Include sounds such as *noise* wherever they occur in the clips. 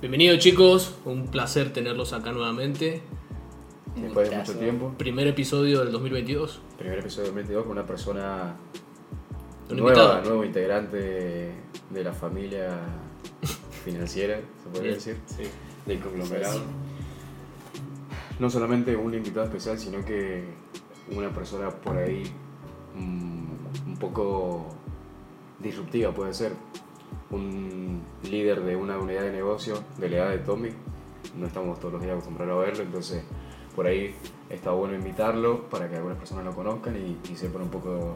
Bienvenidos chicos, un placer tenerlos acá nuevamente. Después de mucho tiempo. Primer episodio del 2022. Primer episodio del 2022 con una persona Un nueva, invitado. nuevo integrante de la familia financiera, se podría decir, Sí. del conglomerado. Sí, No solamente un invitado especial, sino que una persona por ahí mm, un poco disruptiva puede ser. Un líder de una unidad de negocio de la edad de Tommy. No estamos todos los días acostumbrados a verlo, entonces por ahí está bueno invitarlo para que algunas personas lo conozcan y, y sepan un poco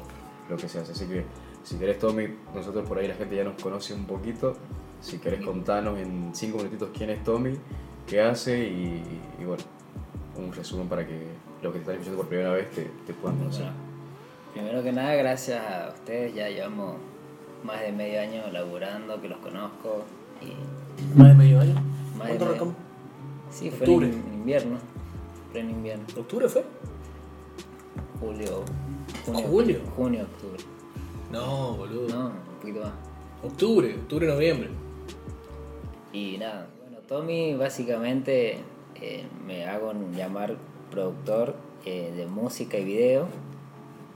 lo que se hace. Así que si querés Tommy, nosotros por ahí la gente ya nos conoce un poquito. Si querés contarnos en cinco minutitos quién es Tommy, qué hace y, y bueno, un resumen para que los que te están escuchando por primera vez te, te puedan conocer. Bueno, primero que nada, gracias a ustedes. Ya llevamos más de medio año laburando, que los conozco. Y ¿Más de medio año? Más ¿Cuánto medio. recam- sí, fue en invierno. Fue en invierno. ¿Octubre fue? Julio. Junio, ¿Julio? Junio, octubre. No, boludo. No, un poquito más. Octubre, octubre, noviembre. Y nada, bueno, Tommy básicamente eh, me hago llamar productor eh, de música y video.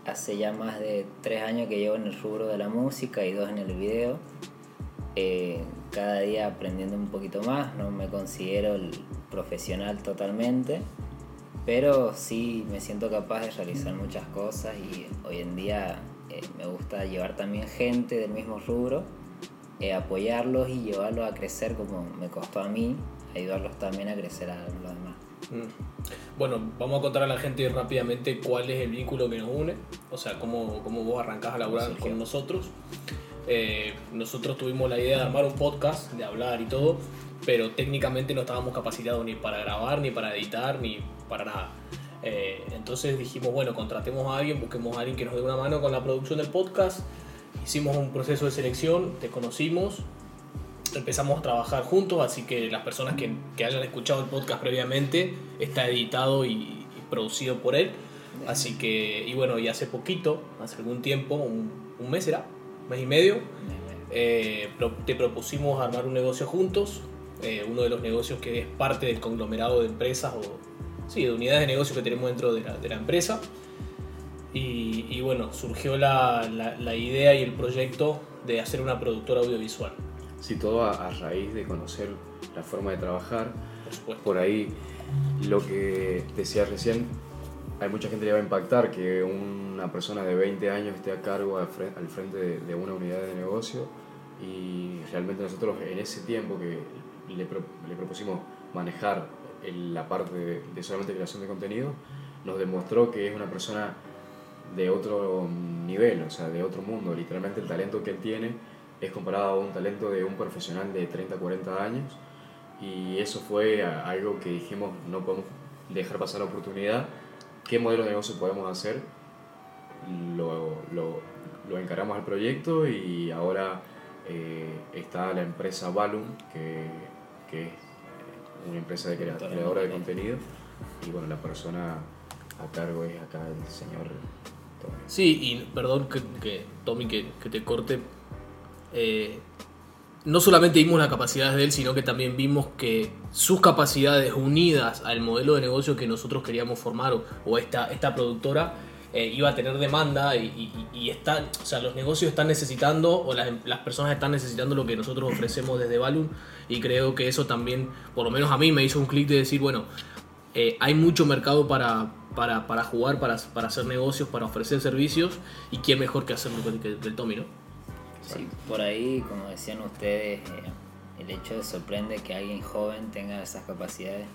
Hace ya más de tres años que llevo en el rubro de la música y dos en el video. Eh, cada día aprendiendo un poquito más, no me considero el profesional totalmente, pero sí me siento capaz de realizar muchas cosas y hoy en día eh, me gusta llevar también gente del mismo rubro eh, apoyarlos y llevarlos a crecer como me costó a mí, ayudarlos también a crecer a los demás. Mm. Bueno, vamos a contar a la gente rápidamente cuál es el vínculo que nos une, o sea, cómo, cómo vos arrancás a laburar con nosotros. Eh, nosotros tuvimos la idea de armar un podcast, de hablar y todo, pero técnicamente no estábamos capacitados ni para grabar, ni para editar, ni para nada. Eh, entonces dijimos, bueno, contratemos a alguien, busquemos a alguien que nos dé una mano con la producción del podcast. Hicimos un proceso de selección, te conocimos, empezamos a trabajar juntos, así que las personas que, que hayan escuchado el podcast previamente está editado y, y producido por él. Así que, y bueno, y hace poquito, hace algún tiempo, un, un mes era, un mes y medio, eh, te propusimos armar un negocio juntos, eh, uno de los negocios que es parte del conglomerado de empresas o, sí, de unidades de negocio que tenemos dentro de la, de la empresa. Y, y bueno, surgió la, la- la idea y el proyecto de hacer una productora audiovisual, Sí, todo a, a raíz de conocer la forma de trabajar. por ahí, lo que decía recién, hay mucha gente que le va a impactar que una persona de 20 años esté a cargo al fre- al frente de, de una unidad de negocio y realmente nosotros en ese tiempo que le, pro- le propusimos manejar el- la parte de, de solamente creación de contenido, nos demostró que es una persona de otro nivel, o sea, de otro mundo. Literalmente el talento que él tiene es comparado a un talento de un profesional de 30, 40 años. Y eso fue a- algo que dijimos, no podemos dejar pasar la oportunidad. ¿Qué modelo de negocio podemos hacer? Lo, lo, lo encaramos al proyecto y ahora eh, está la empresa Balloon, que, que es una empresa de crea- Creadora de contenido. Y bueno, la persona a cargo es acá el señor Tommy. Sí, y perdón que, que Tommy, que, que te corte. Eh, no solamente vimos las capacidades de él, sino que también vimos que sus capacidades unidas al modelo de negocio que nosotros queríamos formar o, esta, esta productora eh, iba a tener demanda y, está, o sea, los negocios están necesitando o las, personas están necesitando lo que nosotros ofrecemos desde Balloon y creo que eso también, por lo menos a mí, me hizo un clic de decir, bueno, eh, hay mucho mercado para, para, para jugar, para, para hacer negocios, para ofrecer servicios y quién mejor que hacerlo que el Tommy, ¿no? Sí, por ahí, como decían ustedes, eh, el hecho de sorprende que alguien joven tenga esas capacidades.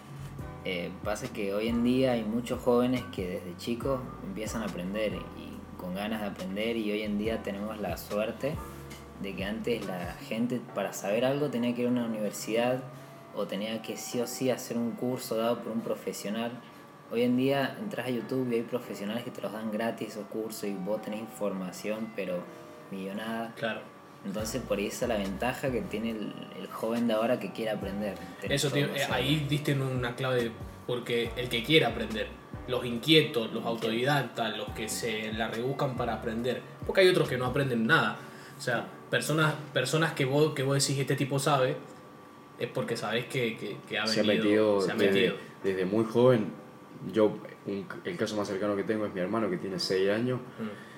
Eh, pasa que hoy en día hay muchos jóvenes que desde chicos empiezan a aprender y con ganas de aprender y hoy en día tenemos la suerte de que antes la gente para saber algo tenía que ir a una universidad o tenía que sí o sí hacer un curso dado por un profesional. Hoy en día entras a YouTube y hay profesionales que te los dan gratis esos cursos y vos tenés información pero millonada. Claro. Entonces por ahí esa es la ventaja que tiene el, el joven de ahora que quiere aprender. Eso, tío, eh, ahí diste una clave, porque el que quiere aprender, los inquietos, los autodidactas, los que se la rebuscan para aprender, porque hay otros que no aprenden nada. O sea, personas, personas que, vos, que vos decís, este tipo sabe, es porque sabes que, que, que ha se ha venido, metido, se ha desde, metido. desde muy joven. Yo, un- el caso más cercano que tengo es mi hermano que tiene 6 años Mm.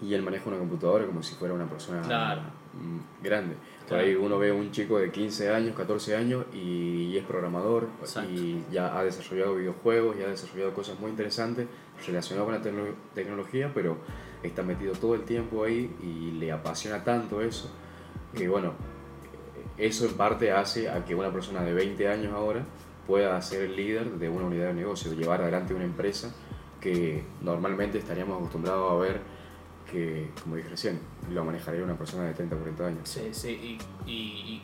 Y él maneja una computadora como si fuera una persona Claro. mm, grande. Por Claro. ahí uno ve un chico de 15 años, 14 años y, es programador Exacto. y ya ha desarrollado videojuegos y ha desarrollado cosas muy interesantes relacionadas con la tecno- tecnología, pero está metido todo el tiempo ahí y le apasiona tanto eso que bueno, eso en parte hace a que una persona de 20 años ahora pueda ser el líder de una unidad de negocio, llevar adelante una empresa que normalmente estaríamos acostumbrados a ver que, como dije recién, lo manejaría una persona de 30 o 40 años. Sí, sí, y, y,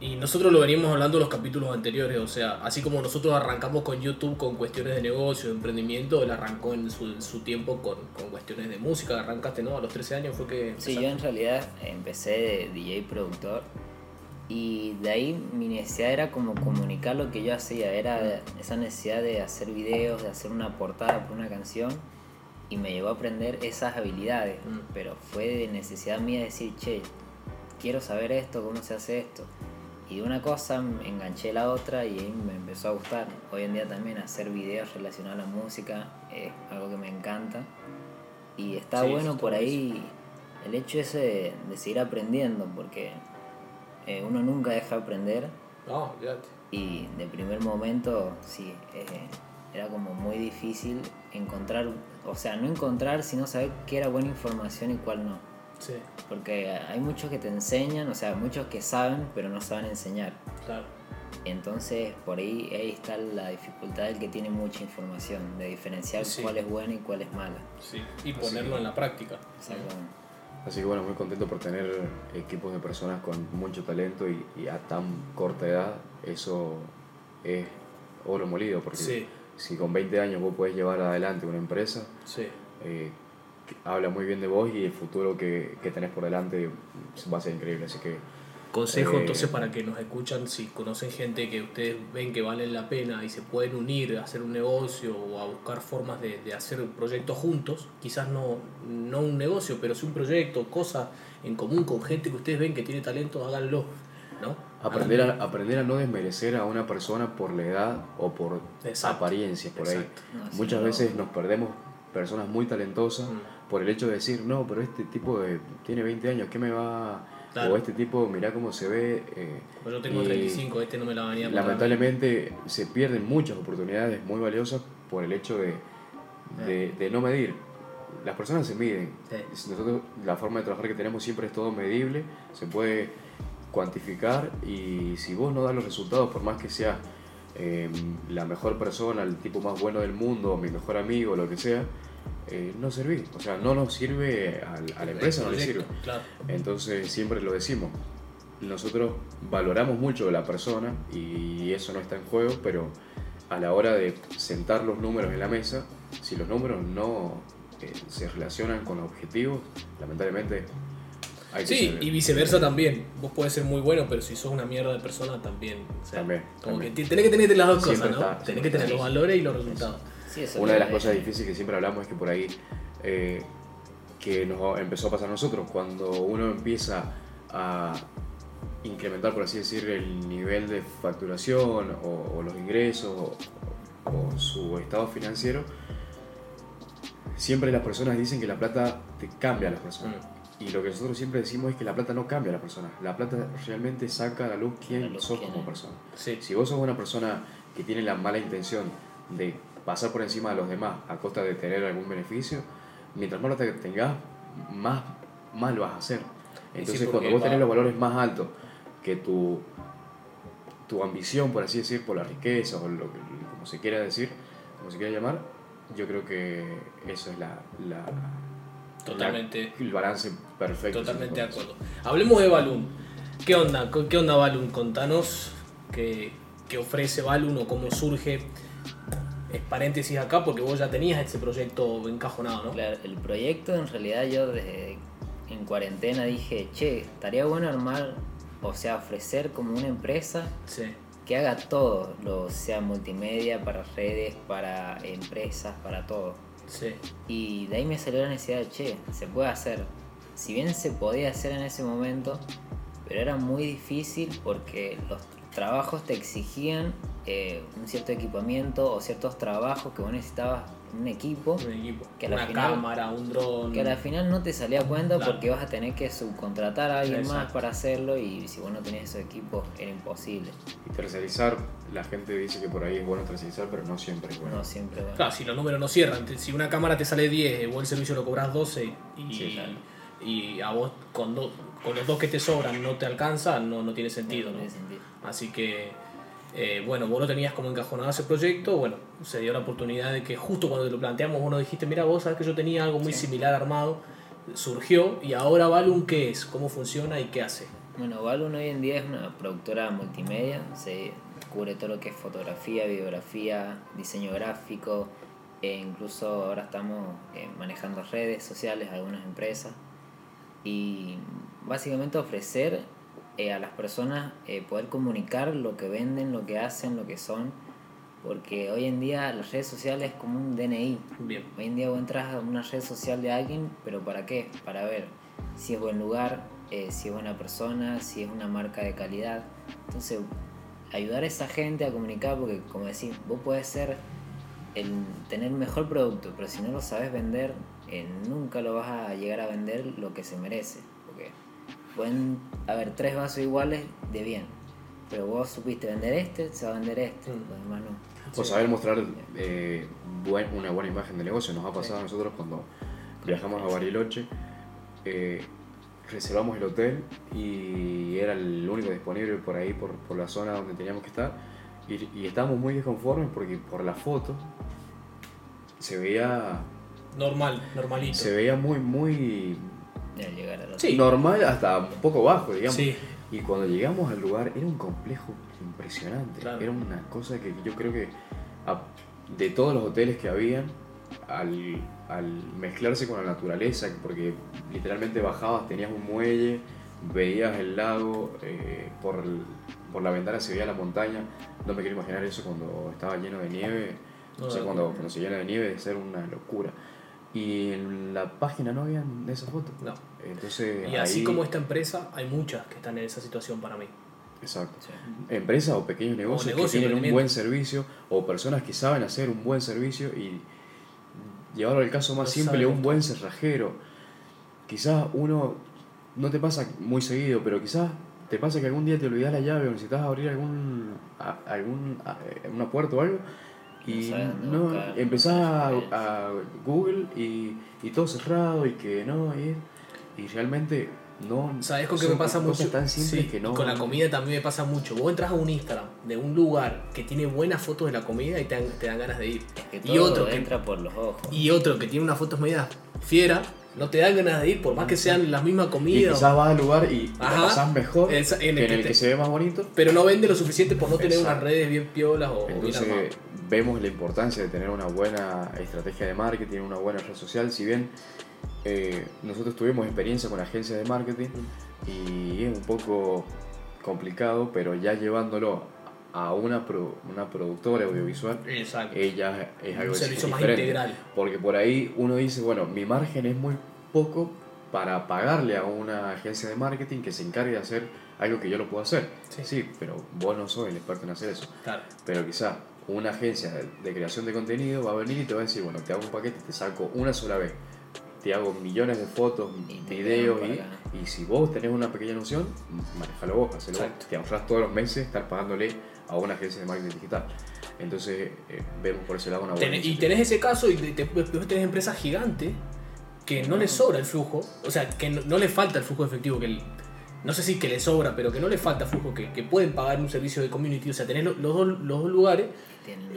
y nosotros lo veníamos hablando en los capítulos anteriores, o sea, así como nosotros arrancamos con YouTube con cuestiones de negocio, de emprendimiento, él arrancó en su, en su tiempo con, con cuestiones de música, arrancaste, ¿no? A los 13 años fue que... Sí, yo en realidad empecé de DJ productor y de ahí mi necesidad era como comunicar lo que yo hacía, era esa necesidad de hacer videos, de hacer una portada por una canción y me llevó a aprender esas habilidades, Mm. pero fue de necesidad mía decir, che, quiero saber esto, cómo se hace esto. Y de una cosa me enganché la otra y ahí me empezó a gustar. Hoy en día también hacer videos relacionados a la música es algo que me encanta. Y está Sí, bueno por ahí el hecho ese de, de seguir aprendiendo, porque eh, uno nunca deja de aprender No, fíjate. y de primer momento sí, eh, era como muy difícil encontrar, o sea, no encontrar, sino saber qué era buena información y cuál no. Sí, Porque hay muchos que te enseñan, o sea, muchos que saben, pero no saben enseñar. claro. Entonces, por ahí, ahí está la dificultad del que tiene mucha información, de diferenciar Sí. cuál es buena y cuál es mala. Sí, y ponerlo en la práctica. Exactamente. Así que bueno, muy contento por tener equipos de personas con mucho talento y, y a tan corta edad, eso es oro molido, porque Sí. Si con 20 años vos podés llevar adelante una empresa, Sí. eh, habla muy bien de vos y el futuro que, que tenés por delante va a ser increíble, así que Consejo Eh, entonces para que nos escuchan, si conocen gente que ustedes ven que valen la pena y se pueden unir a hacer un negocio o a buscar formas de, de hacer proyectos juntos, quizás no, no un negocio, pero sí un proyecto, cosas en común con gente que ustedes ven que tiene talento, háganlo. ¿No? aprender Háganlo. a, aprender a no desmerecer a una persona por la edad o por Exacto, apariencias por ahí. exacto. Muchas no. veces nos perdemos personas muy talentosas Mm. por el hecho de decir, no, pero este tipo de, tiene 20 años, ¿qué me va...? Claro. O este tipo, mirá cómo se ve. eh, Pues yo tengo y 35, este no me la. Lamentablemente se pierden muchas oportunidades muy valiosas por el hecho de, de, de no medir. Las personas se miden. Nosotros, la forma de trabajar que tenemos siempre es todo medible, se puede cuantificar y si vos no das los resultados, por más que seas eh, la mejor persona, el tipo más bueno del mundo, mi mejor amigo, lo que sea, eh, no servís. O sea, no nos sirve a, la empresa, no le sirve. Claro. Entonces siempre lo decimos. Nosotros valoramos mucho a la persona y eso no está en juego, pero a la hora de sentar los números en la mesa, si los números no eh, se relacionan con los objetivos, lamentablemente hay que Sí, ser- y viceversa también. Vos podés ser muy bueno, pero si sos una mierda de persona también. O sea, También, Como también. que tenés que tener las dos Siempre cosas, ¿no? tenés que tener los valores y los resultados. Sí, eso Una de las cosas difíciles que siempre hablamos es que por ahí eh, que nos empezó a pasar a nosotros, cuando uno empieza a incrementar, por así decir, el nivel de facturación o, o los ingresos o, o su estado financiero, siempre las personas dicen que la plata te cambia a las personas. Y lo que nosotros siempre decimos es que la plata no cambia a las personas. La plata realmente saca a la luz quién la luz sos quién como persona. Sí. Si vos sos una persona que tiene la mala intención de pasar por encima de los demás a costa de tener algún beneficio, mientras más lo te- tengas, más, lo vas a hacer. Sí, Entonces, porque cuando vos tenés los valores más altos que tu, tu ambición, por así decir, por la riqueza o lo que, como se quiera decir, como se quiera llamar, yo creo que eso es la, la- Totalmente. la- el balance perfecto. Totalmente de acuerdo. Hablemos de Balloon. ¿Qué onda? ¿Qué onda Balloon? Contanos qué, qué ofrece Balloon o cómo surge. Es paréntesis acá porque vos ya tenías ese proyecto encajonado, ¿no? Claro, el proyecto en realidad yo desde en cuarentena dije, che, estaría bueno armar, o sea, ofrecer como una empresa Sí. que haga todo, lo sea multimedia, para redes, para empresas, para todo. Sí. Y de ahí me salió la necesidad de, che, se puede hacer. Si bien se podía hacer en ese momento, pero era muy difícil porque los trabajos te exigían eh, un cierto equipamiento o ciertos trabajos que vos necesitabas un equipo Un equipo. Que a la una final- cámara, un dron. que al final no te salía a cuenta Claro. porque vas a tener que subcontratar a alguien más para hacerlo y si vos no tenías esos equipos era imposible. Y tercerizar, la gente dice que por ahí es bueno tercerizar, pero no siempre es bueno. No siempre bueno. Claro, si los números no cierran, si una cámara te sale 10, vos el servicio lo cobras 12 y, Sí, claro. y a vos con, do- con los dos que te sobran no te alcanza, no, no tiene sentido. No ¿no? tiene sentido. Así que, eh, bueno, vos lo tenías como encajonado ese proyecto, bueno, se dio la oportunidad de que justo cuando te lo planteamos, vos nos dijiste, mira, vos sabes que yo tenía algo muy Sí. similar armado, surgió y ahora Valum, ¿qué es? ¿Cómo funciona y qué hace? Bueno, Balloon hoy en día es una productora multimedia, se cubre todo lo que es fotografía, videografía, diseño gráfico, e incluso ahora estamos eh, manejando redes sociales, algunas empresas, y básicamente ofrecer eh, a las personas eh, poder comunicar lo que venden, lo que hacen, lo que son, porque hoy en día las redes sociales es como un DNI, Bien. Hoy en día vos entras a una red social de alguien, pero ¿para qué? Para ver si es buen lugar, eh, si es buena persona, si es una marca de calidad. Entonces, ayudar a esa gente a comunicar, porque como decís, vos puedes ser el tener mejor producto, pero si no lo sabes vender, eh, nunca lo vas a llegar a vender lo que se merece. Porque pueden haber tres vasos iguales de bien, pero vos supiste vender este, se va a vender este, Mm. los demás no. O saber mostrar eh, buen- una buena imagen de negocio. Nos ha pasado a nosotros cuando viajamos a Bariloche, eh, reservamos el hotel y era el único disponible por ahí, por, por la zona donde teníamos que estar. Y, y estábamos muy desconformes porque por la foto se veía, Normal, normalito. se veía muy, muy De llegar al Sí. normal, hasta un poco bajo, digamos. Sí, Y cuando llegamos al lugar era un complejo impresionante. Claro. Era una cosa que yo creo que a- de todos los hoteles que habían, al, al mezclarse con la naturaleza, porque literalmente bajabas, tenías un muelle, veías el lago, eh, por, por la ventana se veía la montaña. No me quiero imaginar eso cuando estaba lleno de nieve. No, o sea, cuando, cuando se llena de nieve debe ser una locura. Y en la página no habían de esas fotos. no. Entonces, Y así ahí- como esta empresa, hay muchas que están en esa situación para mí. Exacto. Sí. empresas o pequeños negocios que negocio, tienen un buen servicio o personas que saben hacer un buen servicio y llevarlo al caso más No simple, un buen cerrajero. Quizás uno, no te pasa muy seguido, pero quizás te pasa que algún día te olvidas la llave o necesitas abrir algún, a- algún eh, una puerta o algo No y no, buscar, empezás a, no a Google y, y todo cerrado y que no, y, y realmente no... ¿Sabes con qué me pasa mucho? tan Sí, que no... Con la comida también me pasa mucho. Vos entras a un Instagram de un lugar que tiene buenas fotos de la comida y te dan, te dan ganas de ir. Es que Y otro que- entra por los ojos. Y otro que tiene unas fotos medias fiera, no te dan ganas de ir, por más que sean la misma Y comida. quizás vas al lugar y Ajá. pasás mejor en que el en que el te- que se ve más bonito. Pero no vende lo suficiente por no tener unas redes bien piolas o bien Entonces armadas. vemos la importancia de tener una buena estrategia de marketing, una buena red social. Si bien eh, nosotros tuvimos experiencia con agencias de marketing y es un poco complicado, pero ya llevándolo a una, pro- una productora audiovisual, Exacto. ella es algo un servicio más integral. Porque por ahí uno dice, bueno, mi margen es muy poco para pagarle a una agencia de marketing que se encargue de hacer algo que yo lo puedo hacer. Sí. Sí, pero vos no sos el experto en hacer eso. Claro. Pero quizá una agencia de, de creación de contenido va a venir y te va a decir, bueno, te hago un paquete, te saco una sola vez. Te hago millones de fotos, Y videos y, y si vos tenés una pequeña noción, manejalo vos, hacelo vos. Te ahorras todos los meses estar pagándole a una agencia de marketing digital. Entonces eh, vemos por ese lado una buena Tenés- y tenés ese caso y te- te- después tenés empresas gigantes que no les sobra el flujo, o sea, que no, no les falta el flujo efectivo, que el- no sé si que les sobra, pero que no les falta flujo, que, que pueden pagar un servicio de community, o sea, tenés lo- los, dos, los dos lugares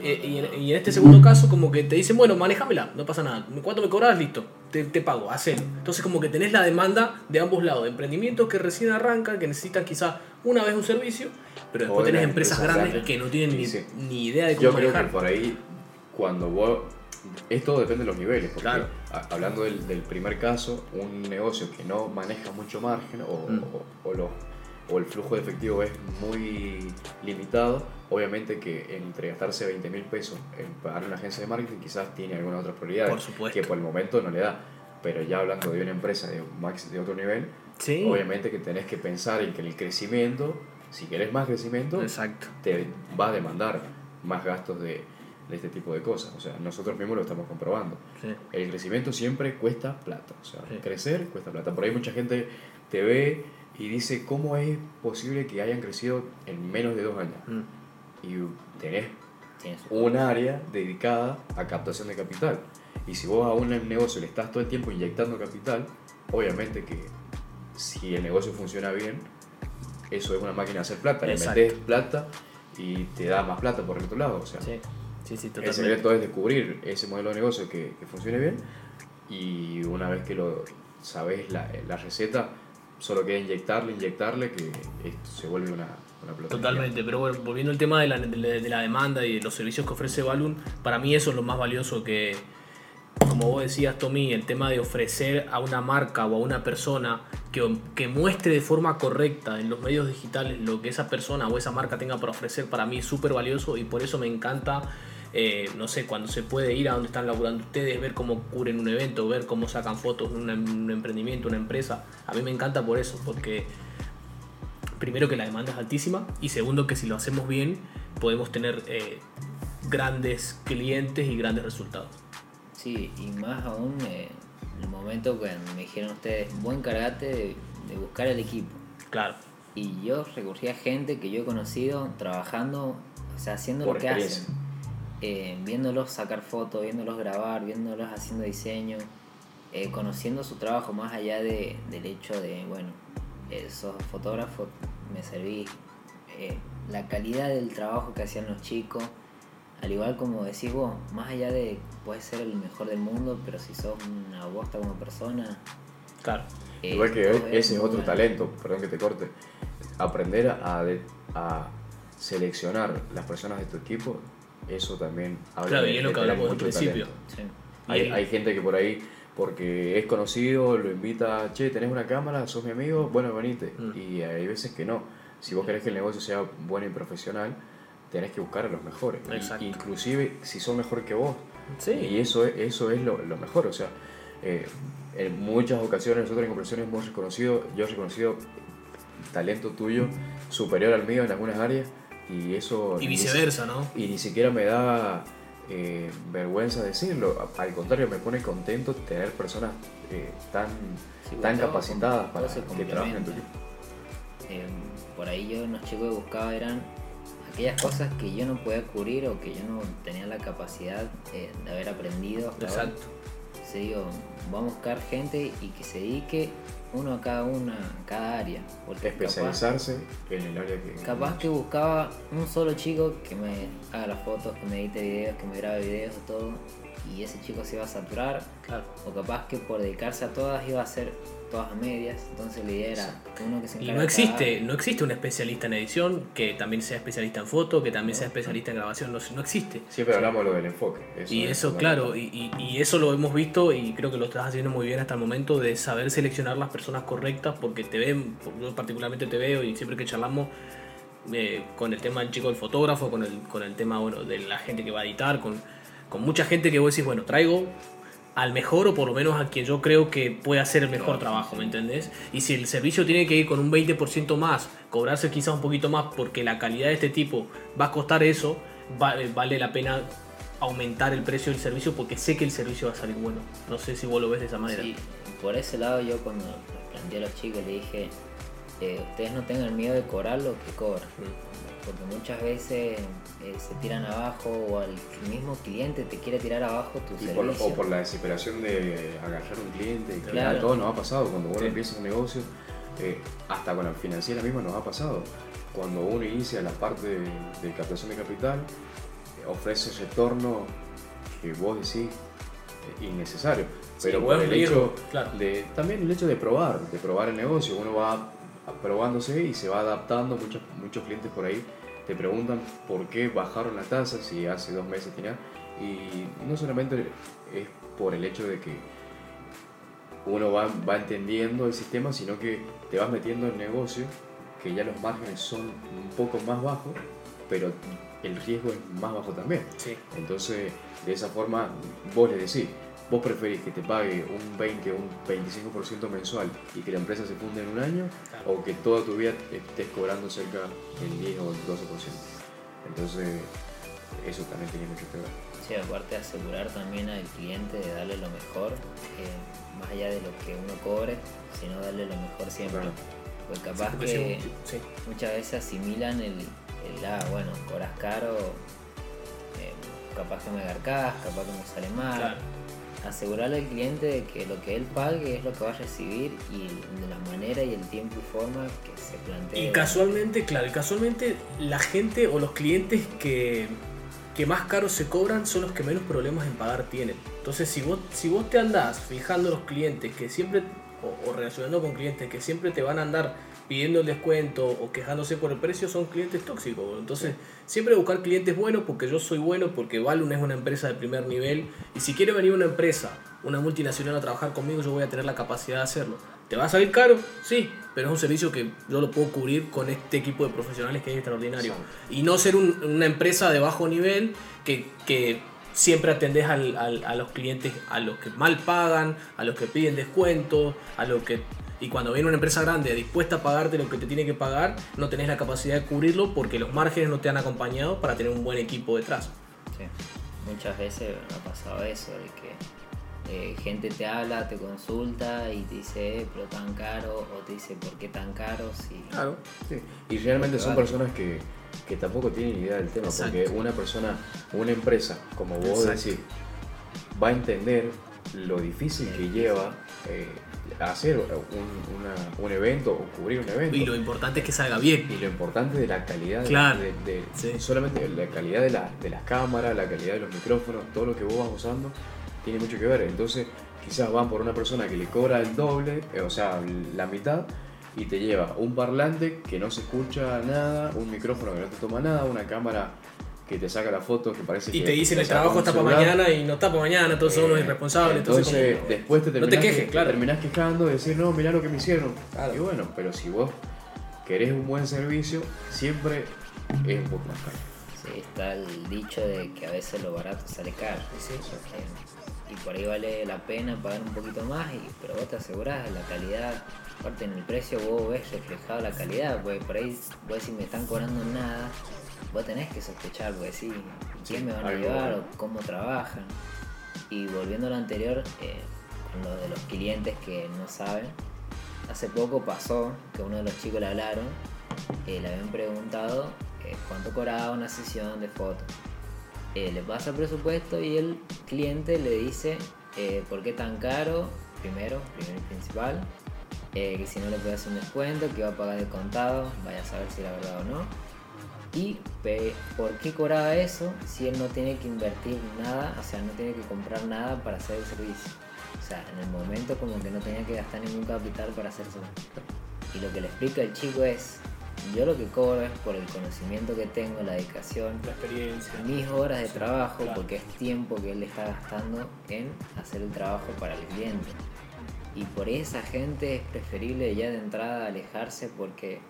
eh, y, en, y en este segundo caso como que te dicen, bueno, manéjamela, no pasa nada, ¿cuánto me cobras? Listo, te, te pago, hacelo. Entonces como que tenés la demanda de ambos lados, de emprendimientos que recién arrancan, que necesitan quizás una vez un servicio, pero después de tenés empresas empresas grandes grandes. que no tienen ni, Sí, ni idea de cómo Yo creo que por ahí, cuando vos. Esto depende de los niveles, porque Claro. a- hablando del, del primer caso, un negocio que no maneja mucho margen o, Mm. o- o los- o el flujo de efectivo es muy limitado, obviamente que entre gastarse 20 mil pesos en pagar una agencia de marketing quizás tiene alguna otra prioridad Por que por el momento no le da. Pero ya hablando de una empresa de, max, de otro nivel, Sí. obviamente que tenés que pensar en que el crecimiento, si querés más crecimiento, Exacto. te va a demandar más gastos de este tipo de cosas. O sea, nosotros mismos lo estamos comprobando. Sí. El crecimiento siempre cuesta plata. O sea, Sí. crecer cuesta plata. Por ahí mucha gente te ve y dice, ¿cómo es posible que hayan crecido en menos de dos años? Mm. Y tenés Tiene su- un área dedicada a captación de capital. Y si vos a un negocio le estás todo el tiempo inyectando capital, obviamente que si el negocio funciona bien, eso es una máquina de hacer plata. Le metes plata y te da más plata por el otro lado. O sea, Sí, sí, sí, el totalmente. secreto es descubrir ese modelo de negocio que, que funcione bien y una vez que lo sabes la, la receta, solo queda inyectarle, inyectarle, que esto se vuelve una, una pelota. Totalmente, pero bueno, volviendo al tema de la, de la- de la demanda y de los servicios que ofrece Balloon, para mí eso es lo más valioso que, como vos decías, Tommy, el tema de ofrecer a una marca o a una persona que, que muestre de forma correcta en los medios digitales lo que esa persona o esa marca tenga para ofrecer, para mí es súper valioso y por eso me encanta. Eh, no sé, cuando se puede ir a donde están laburando ustedes, ver cómo cubren un evento, ver cómo sacan fotos de un, un emprendimiento, una empresa. A mí me encanta por eso, porque primero que la demanda es altísima y segundo que si lo hacemos bien podemos tener eh, grandes clientes y grandes resultados. Sí, y más aún eh, el momento cuando me dijeron ustedes, vos encargate de, de buscar el equipo. Claro, Y yo recurrí a gente que yo he conocido trabajando, o sea, haciendo Por lo que hacen. Eh, viéndolos sacar fotos, viéndolos grabar, viéndolos haciendo diseño, eh, conociendo su trabajo más allá de, del hecho de, bueno, eh, sos fotógrafo, me serví. eh, la calidad del trabajo que hacían los chicos, al igual como decís vos, más allá de puedes ser el mejor del mundo, pero si sos una bosta como persona. claro. eh, Igual que ese es otro bueno. talento, perdón que te corte. Aprender a, de- a seleccionar las personas de tu equipo, eso también habla Claro, de, y es lo que hablamos al principio. Sí. Hay, hay gente que por ahí, porque es conocido, lo invita, che, tenés una cámara, sos mi amigo, bueno, venite. Mm. Y hay veces que no. Si vos querés que el negocio sea bueno y profesional, tenés que buscar a los mejores. Exacto. inclusive si son mejor que vos. Sí. Y eso es, eso es lo, lo mejor. O sea, eh, en muchas ocasiones nosotros en conversaciones hemos reconocido, yo he reconocido talento tuyo superior al mío en algunas áreas y eso... Y viceversa, ¿no? y ni siquiera me da eh, vergüenza decirlo. Al contrario, me pone contento tener personas eh, tan, Sí, tan todo capacitadas para que trabajen en tu equipo. Eh, por ahí yo los chicos que buscaba eran aquellas cosas que yo no podía cubrir o que yo no tenía la capacidad eh, de haber aprendido hasta ahora. Exacto. Entonces digo, vamos a buscar gente y que se dedique uno a cada una, a cada área. Porque capaz, Especializarse en el área que... capaz que buscaba un solo chico que me haga las fotos, que me edite videos, que me grabe videos, todo. Y ese chico se iba a saturar. Claro. O capaz que por dedicarse a todas iba a hacer todas a medias. Entonces la idea era uno que se Y no cada existe, no existe un especialista en edición que también sea especialista en foto, que también sea especialista en grabación, no, no existe. Siempre hablamos lo del enfoque. Y es eso, claro, y, y- y eso lo hemos visto y creo que lo estás haciendo muy bien hasta el momento de saber seleccionar las personas correctas porque te ven, yo particularmente te veo y siempre que charlamos eh, con el tema del chico del fotógrafo, con el, con el tema bueno, de la gente que va a editar, con, con mucha gente que vos decís, bueno, traigo al mejor o por lo menos a quien yo creo que puede hacer el mejor trabajo, ¿me entendés? Y si el servicio tiene que ir con un 20% más, cobrarse quizás un poquito más porque la calidad de este tipo va a costar eso, va- eh, vale la pena aumentar el precio del servicio porque sé que el servicio va a salir bueno. No sé si vos lo ves de esa manera. Sí, por ese lado yo cuando planteé a los chicos le dije, eh, ustedes no tengan miedo de cobrar lo que cobran. Porque muchas veces eh, se tiran abajo o el mismo cliente te quiere tirar abajo tu Y por, servicio. o por la desesperación de agarrar un cliente, que Claro. a todos nos ha pasado cuando uno Sí. empieza un negocio, eh, hasta con la financiera misma nos ha pasado. Cuando uno inicia la parte de, de captación de capital, eh, ofrece retorno que vos decís eh, innecesario. Pero por el riesgo, hecho claro. de, también el hecho de probar, de probar el negocio, uno va probándose y se va adaptando. Muchos, muchos clientes por ahí te preguntan por qué bajaron la tasa si hace dos meses tenía. Y no solamente es por el hecho de que uno va, va entendiendo el sistema, sino que te vas metiendo en negocio, que ya los márgenes son un poco más bajos, pero el riesgo es más bajo también. Sí. Entonces, de esa forma, vos le decís, vos preferís que te pague un 20 o un 25% mensual y que la empresa se funde en un año Claro. o que toda tu vida estés cobrando cerca del 10 o el 12%. Entonces, eso también tiene mucho que ver. Sí, aparte de asegurar también al cliente de darle lo mejor, eh, más allá de lo que uno cobre, sino darle lo mejor siempre. Claro. Pues Sí, capaz porque que sí. muchas veces asimilan el, el ah, bueno, cobras caro, eh, capaz que me garcás, capaz que me sale mal. Claro. Asegurarle al cliente de que lo que él pague es lo que va a recibir y de la manera y el tiempo y forma que se plantea. Y casualmente, claro, casualmente la gente o los clientes que, que más caros se cobran son los que menos problemas en pagar tienen. Entonces, si vos, si vos te andás fijando los clientes que siempre, o relacionando con clientes que siempre te van a andar pidiendo el descuento o quejándose por el precio, son clientes tóxicos. Entonces, siempre buscar clientes buenos porque yo soy bueno, porque Valun es una empresa de primer nivel. Y si quiere venir una empresa, una multinacional a trabajar conmigo, yo voy a tener la capacidad de hacerlo. ¿Te va a salir caro? Sí, pero es un servicio que yo lo puedo cubrir con este equipo de profesionales que es extraordinario. Y no ser un- una empresa de bajo nivel que, que siempre atendés al- al- a los clientes, a los que mal pagan, a los que piden descuentos, a los que... Y cuando viene una empresa grande dispuesta a pagarte lo que te tiene que pagar, no tenés la capacidad de cubrirlo porque los márgenes no te han acompañado para tener un buen equipo detrás. Sí. Muchas veces me ha pasado eso, de que eh, gente te habla, te consulta y te dice, "Eh, pero tan caro, o te dice, ¿por qué tan caro? Si... Claro, sí. Y realmente son Vale. personas que, que tampoco tienen idea del tema, Exacto. porque una persona, una empresa, como vos Exacto. decís, va a entender lo difícil que lleva eh, hacer un, una- un evento o cubrir un evento. Y lo importante es que salga bien. Y lo importante de la calidad de- Claro. de, de- Sí. solamente la calidad de, la- de las cámaras, la calidad de los micrófonos, todo lo que vos vas usando tiene mucho que ver. Entonces, quizás van por una persona que le cobra el doble, eh, o sea, la mitad, y te lleva un parlante que no se escucha nada, un micrófono que no te toma nada, una cámara que te saca la foto que parece Y que te dicen el trabajo está para mañana y no está para mañana, entonces son unos Eh, irresponsables. Entonces, Entonces, como- después te No te terminás, quejes, que- claro. terminás quejando de decir, no, mirá lo que me hicieron. Claro. Y bueno, pero si vos querés un buen servicio, siempre es un poco más caro. Sí, está el dicho de que a veces lo barato sale caro. Sí. Eh, y por ahí vale la pena pagar un poquito más, y, pero vos te asegurás la calidad. Aparte en el precio vos ves reflejado la calidad, porque por ahí vos decís me están cobrando nada, vos tenés que sospechar, pues sí, Sí, quién me van a llevar o cómo trabajan. Y volviendo a lo anterior, eh, con lo de los clientes que no saben, hace poco pasó que uno de los chicos le hablaron, eh, le habían preguntado eh, cuánto cobraba una sesión de fotos. Eh, le pasa el presupuesto y el cliente le dice eh, por qué tan caro, primero, primero y principal, que si no le puede hacer un descuento, que va a pagar de contado, vaya a saber si la verdad o no. Y por qué cobraba eso si él no tiene que invertir nada, o sea, no tiene que comprar nada para hacer el servicio. O sea, en el momento como que no tenía que gastar ningún capital para hacer eso. Y lo que le explica el chico es, yo lo que cobro es por el conocimiento que tengo, la dedicación, La experiencia. mis horas de trabajo, claro. porque es tiempo que él está gastando en hacer el trabajo para el cliente. Y por esa gente es preferible ya de entrada alejarse porque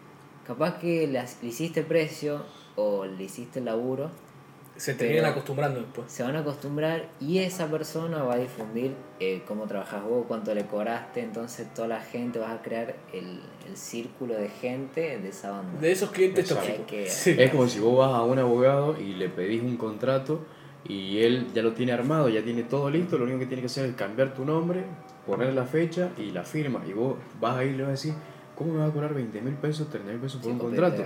capaz que le, le hiciste precio o le hiciste laburo, Se terminan acostumbrando después. se van a acostumbrar y esa persona va a difundir eh, cómo trabajas vos, cuánto le cobraste, entonces toda la gente va a crear el, el círculo de gente de esa banda. De esos clientes tóxicos. Que- Sí. Es como si vos vas a un abogado y le pedís un contrato y él ya lo tiene armado, ya tiene todo listo, lo único que tiene que hacer es cambiar tu nombre, poner la fecha y la firma. Y vos vas ahí y le vas a decir, ¿cómo me va a cobrar 20 mil pesos, 30 mil pesos por Sí, un contrato?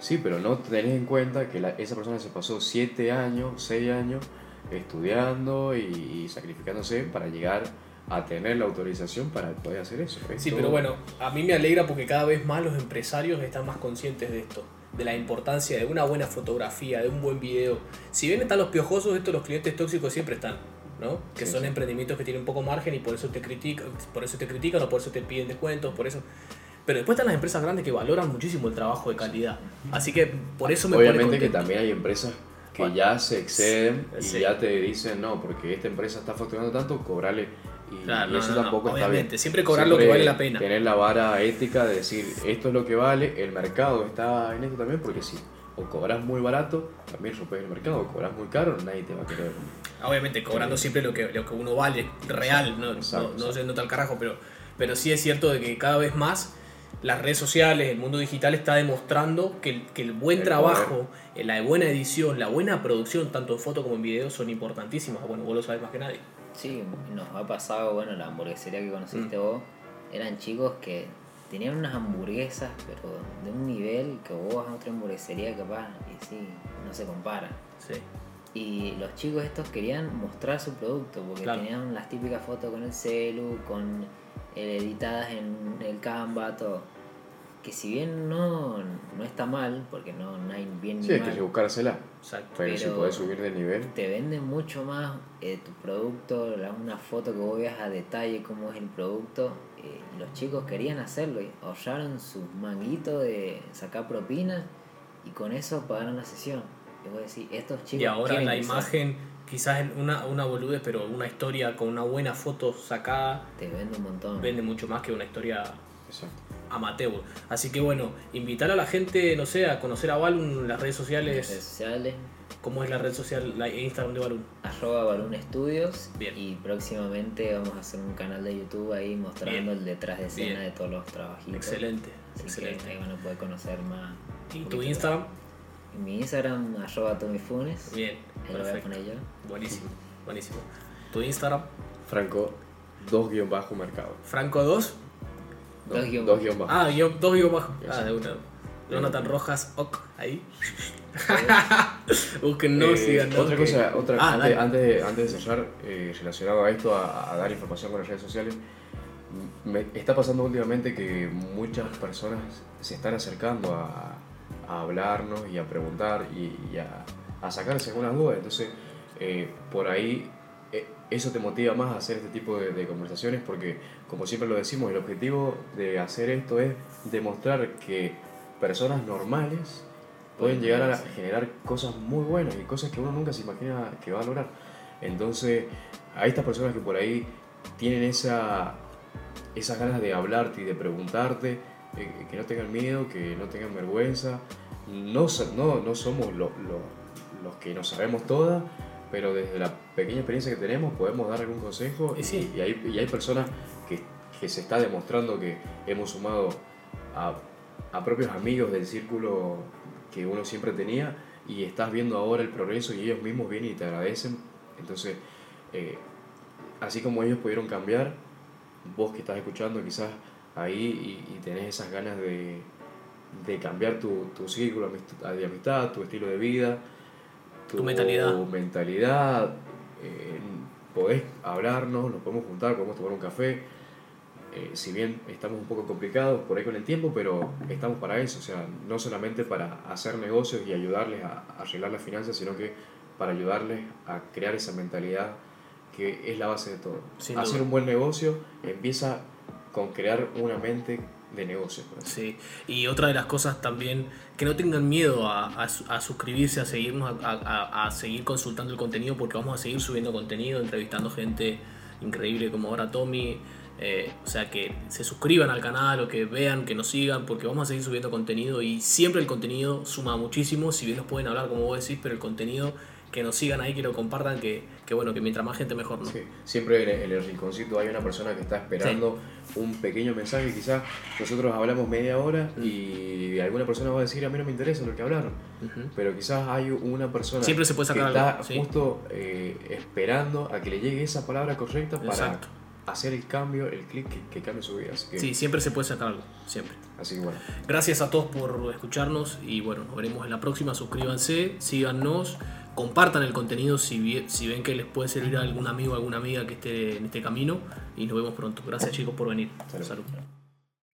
Sí, pero no tenés en cuenta que la- esa persona se pasó 7 años, 6 años estudiando y, y sacrificándose para llegar a tener la autorización para poder hacer eso. Es Sí, todo- pero bueno, a mí me alegra porque cada vez más los empresarios están más conscientes de esto, de la importancia de una buena fotografía, de un buen video. Si bien están los piojosos, estos los clientes tóxicos siempre están, ¿no? Que Sí, son sí. emprendimientos que tienen poco margen y por eso te critican, por eso te critican o por eso te piden descuentos, por eso. Pero después están las empresas grandes que valoran muchísimo el trabajo de calidad. Así que por eso me pone Obviamente que también hay empresas que Bueno, ya se exceden y ya te dicen, no, porque esta empresa está facturando tanto, cobrale. Y, Claro, y eso no, no, tampoco está obviamente, bien. siempre cobrar lo que vale la pena. Tener la vara ética de decir, esto es lo que vale, el mercado está en esto también, porque si o cobras muy barato, también rompes el mercado, o cobras muy caro, nadie te va a querer. Obviamente, cobrando siempre lo que, lo que uno vale, real, no, Exacto, no, no tal carajo, pero, pero sí es cierto de que cada vez más las redes sociales, el mundo digital está demostrando que el, que el buen El trabajo, eh, la buena edición, la buena producción, tanto en foto como en video, son importantísimas. Bueno, vos lo sabes más que nadie. Sí, nos ha pasado, bueno, la hamburguesería que Mm. conociste vos, eran chicos que tenían unas hamburguesas, pero de un nivel que vos vas a otra hamburguesería capaz, y sí, no se compara. Sí. Y los chicos estos querían mostrar su producto, porque Claro. tenían las típicas fotos con el celu, con eh, editadas en el Canva, todo. Que si bien no, no está mal, porque no, no hay bien ni Sí, hay mal, que buscársela, Exacto. pero, si Pero- podés subir de nivel, te venden mucho más eh, tu producto, la- una foto que vos veas a detalle cómo es el producto. eh, los chicos querían hacerlo y ahorraron sus manguitos de sacar propinas y con eso pagaron la sesión. Y vos decís, estos chicos. Y ahora la imagen, quizás en una, una boludez, pero una historia con una buena foto sacada, Te vende un montón. vende mucho más que una historia exacto. amateur. Así que bueno, invitar a la gente, no sé, a conocer a Balloon en las redes En las redes sociales. sociales, ¿Cómo es la red social, la Instagram de Balloon? arroba Balloon Studios. Bien. Y próximamente vamos a hacer un canal de YouTube ahí mostrando Bien. el detrás de escena Bien. de todos los trabajitos. Excelente, Así que excelente. ahí van a poder conocer más. ¿Y tu Instagram? más. Mi Instagram, arroba tomifunes. Bien, Ahí lo voy a perfecto. poner yo. Buenísimo, buenísimo. ¿Tu Instagram? Franco, dos guion bajo mercado. Franco 2. Dos Dos, guion dos bajo. guion bajo. Ah, guion, dos guion bajo. Ah, de una. Jonathan Rojas, ok, ahí. *laughs* Busquen, no Eh, otra que- cosa, otra, Ah, antes, antes de, antes de cerrar, eh, relacionado a esto, a, a dar información con las redes sociales, me está pasando últimamente que muchas personas se están acercando a, a hablarnos y a preguntar y, y a, a sacarse algunas dudas. Entonces, eh, por ahí eh, eso te motiva más a hacer este tipo de, de conversaciones porque, como siempre lo decimos, el objetivo de hacer esto es demostrar que personas normales pueden llegar a generar cosas muy buenas y cosas que uno nunca se imagina que va a lograr. Entonces, a estas personas que por ahí tienen esa, esas ganas de hablarte y de preguntarte, eh, que no tengan miedo, que no tengan vergüenza, no, no, no somos lo- lo- los que no sabemos todas, pero desde la pequeña experiencia que tenemos podemos dar algún consejo Y sí. y, hay, y hay personas que, que se está demostrando que hemos sumado a, a propios amigos del círculo que uno siempre tenía y estás viendo ahora el progreso y ellos mismos vienen y te agradecen. Entonces, eh, así como ellos pudieron cambiar, vos que estás escuchando quizás ahí y, y tenés esas ganas de, de cambiar tu, tu círculo de amistad, tu estilo de vida, Tu mentalidad. mentalidad, eh, podés hablarnos, nos podemos juntar, podemos tomar un café. Eh, si bien estamos un poco complicados por ahí con el tiempo, pero estamos para eso, o sea, no solamente para hacer negocios y ayudarles a a arreglar las finanzas, sino que para ayudarles a crear esa mentalidad que es la base de todo. Sin Hacer duda. un buen negocio empieza con crear una mente de negocio. por Sí, y otra de las cosas también, que no tengan miedo a, a a suscribirse, a seguirnos, a, a- a seguir consultando el contenido, porque vamos a seguir subiendo contenido, entrevistando gente increíble como ahora Tommy. eh, o sea, que se suscriban al canal o que vean, que nos sigan, porque vamos a seguir subiendo contenido y siempre el contenido suma muchísimo, si bien nos pueden hablar como vos decís, pero el contenido que nos sigan ahí, que lo compartan, que, que bueno, que mientras más gente mejor, ¿no? Sí, siempre en el, en el rinconcito hay una persona que está esperando un pequeño mensaje. Quizás nosotros hablamos media hora y alguna persona va a decir, a mí no me interesa lo que hablaron. Pero quizás hay una persona Siempre se puede sacar que algo, está sí. justo eh, esperando a que le llegue esa palabra correcta para hacer el cambio, el clic que, que cambie su vida. Así que, Sí, siempre se puede sacar algo, siempre. así que bueno. Gracias a todos por escucharnos y bueno, nos veremos en la próxima. Suscríbanse, síganos, compartan el contenido si, ven que les puede servir a algún amigo o alguna amiga que esté en este camino y nos vemos pronto. Gracias chicos por venir. Salud. Salud.